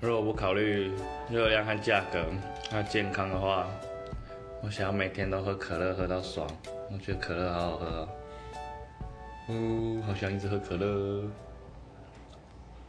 如果不考虑热量和价格，那健康的话，我想要每天都喝可乐喝到爽。我觉得可乐好好喝、哦，嗯，好想一直喝可乐。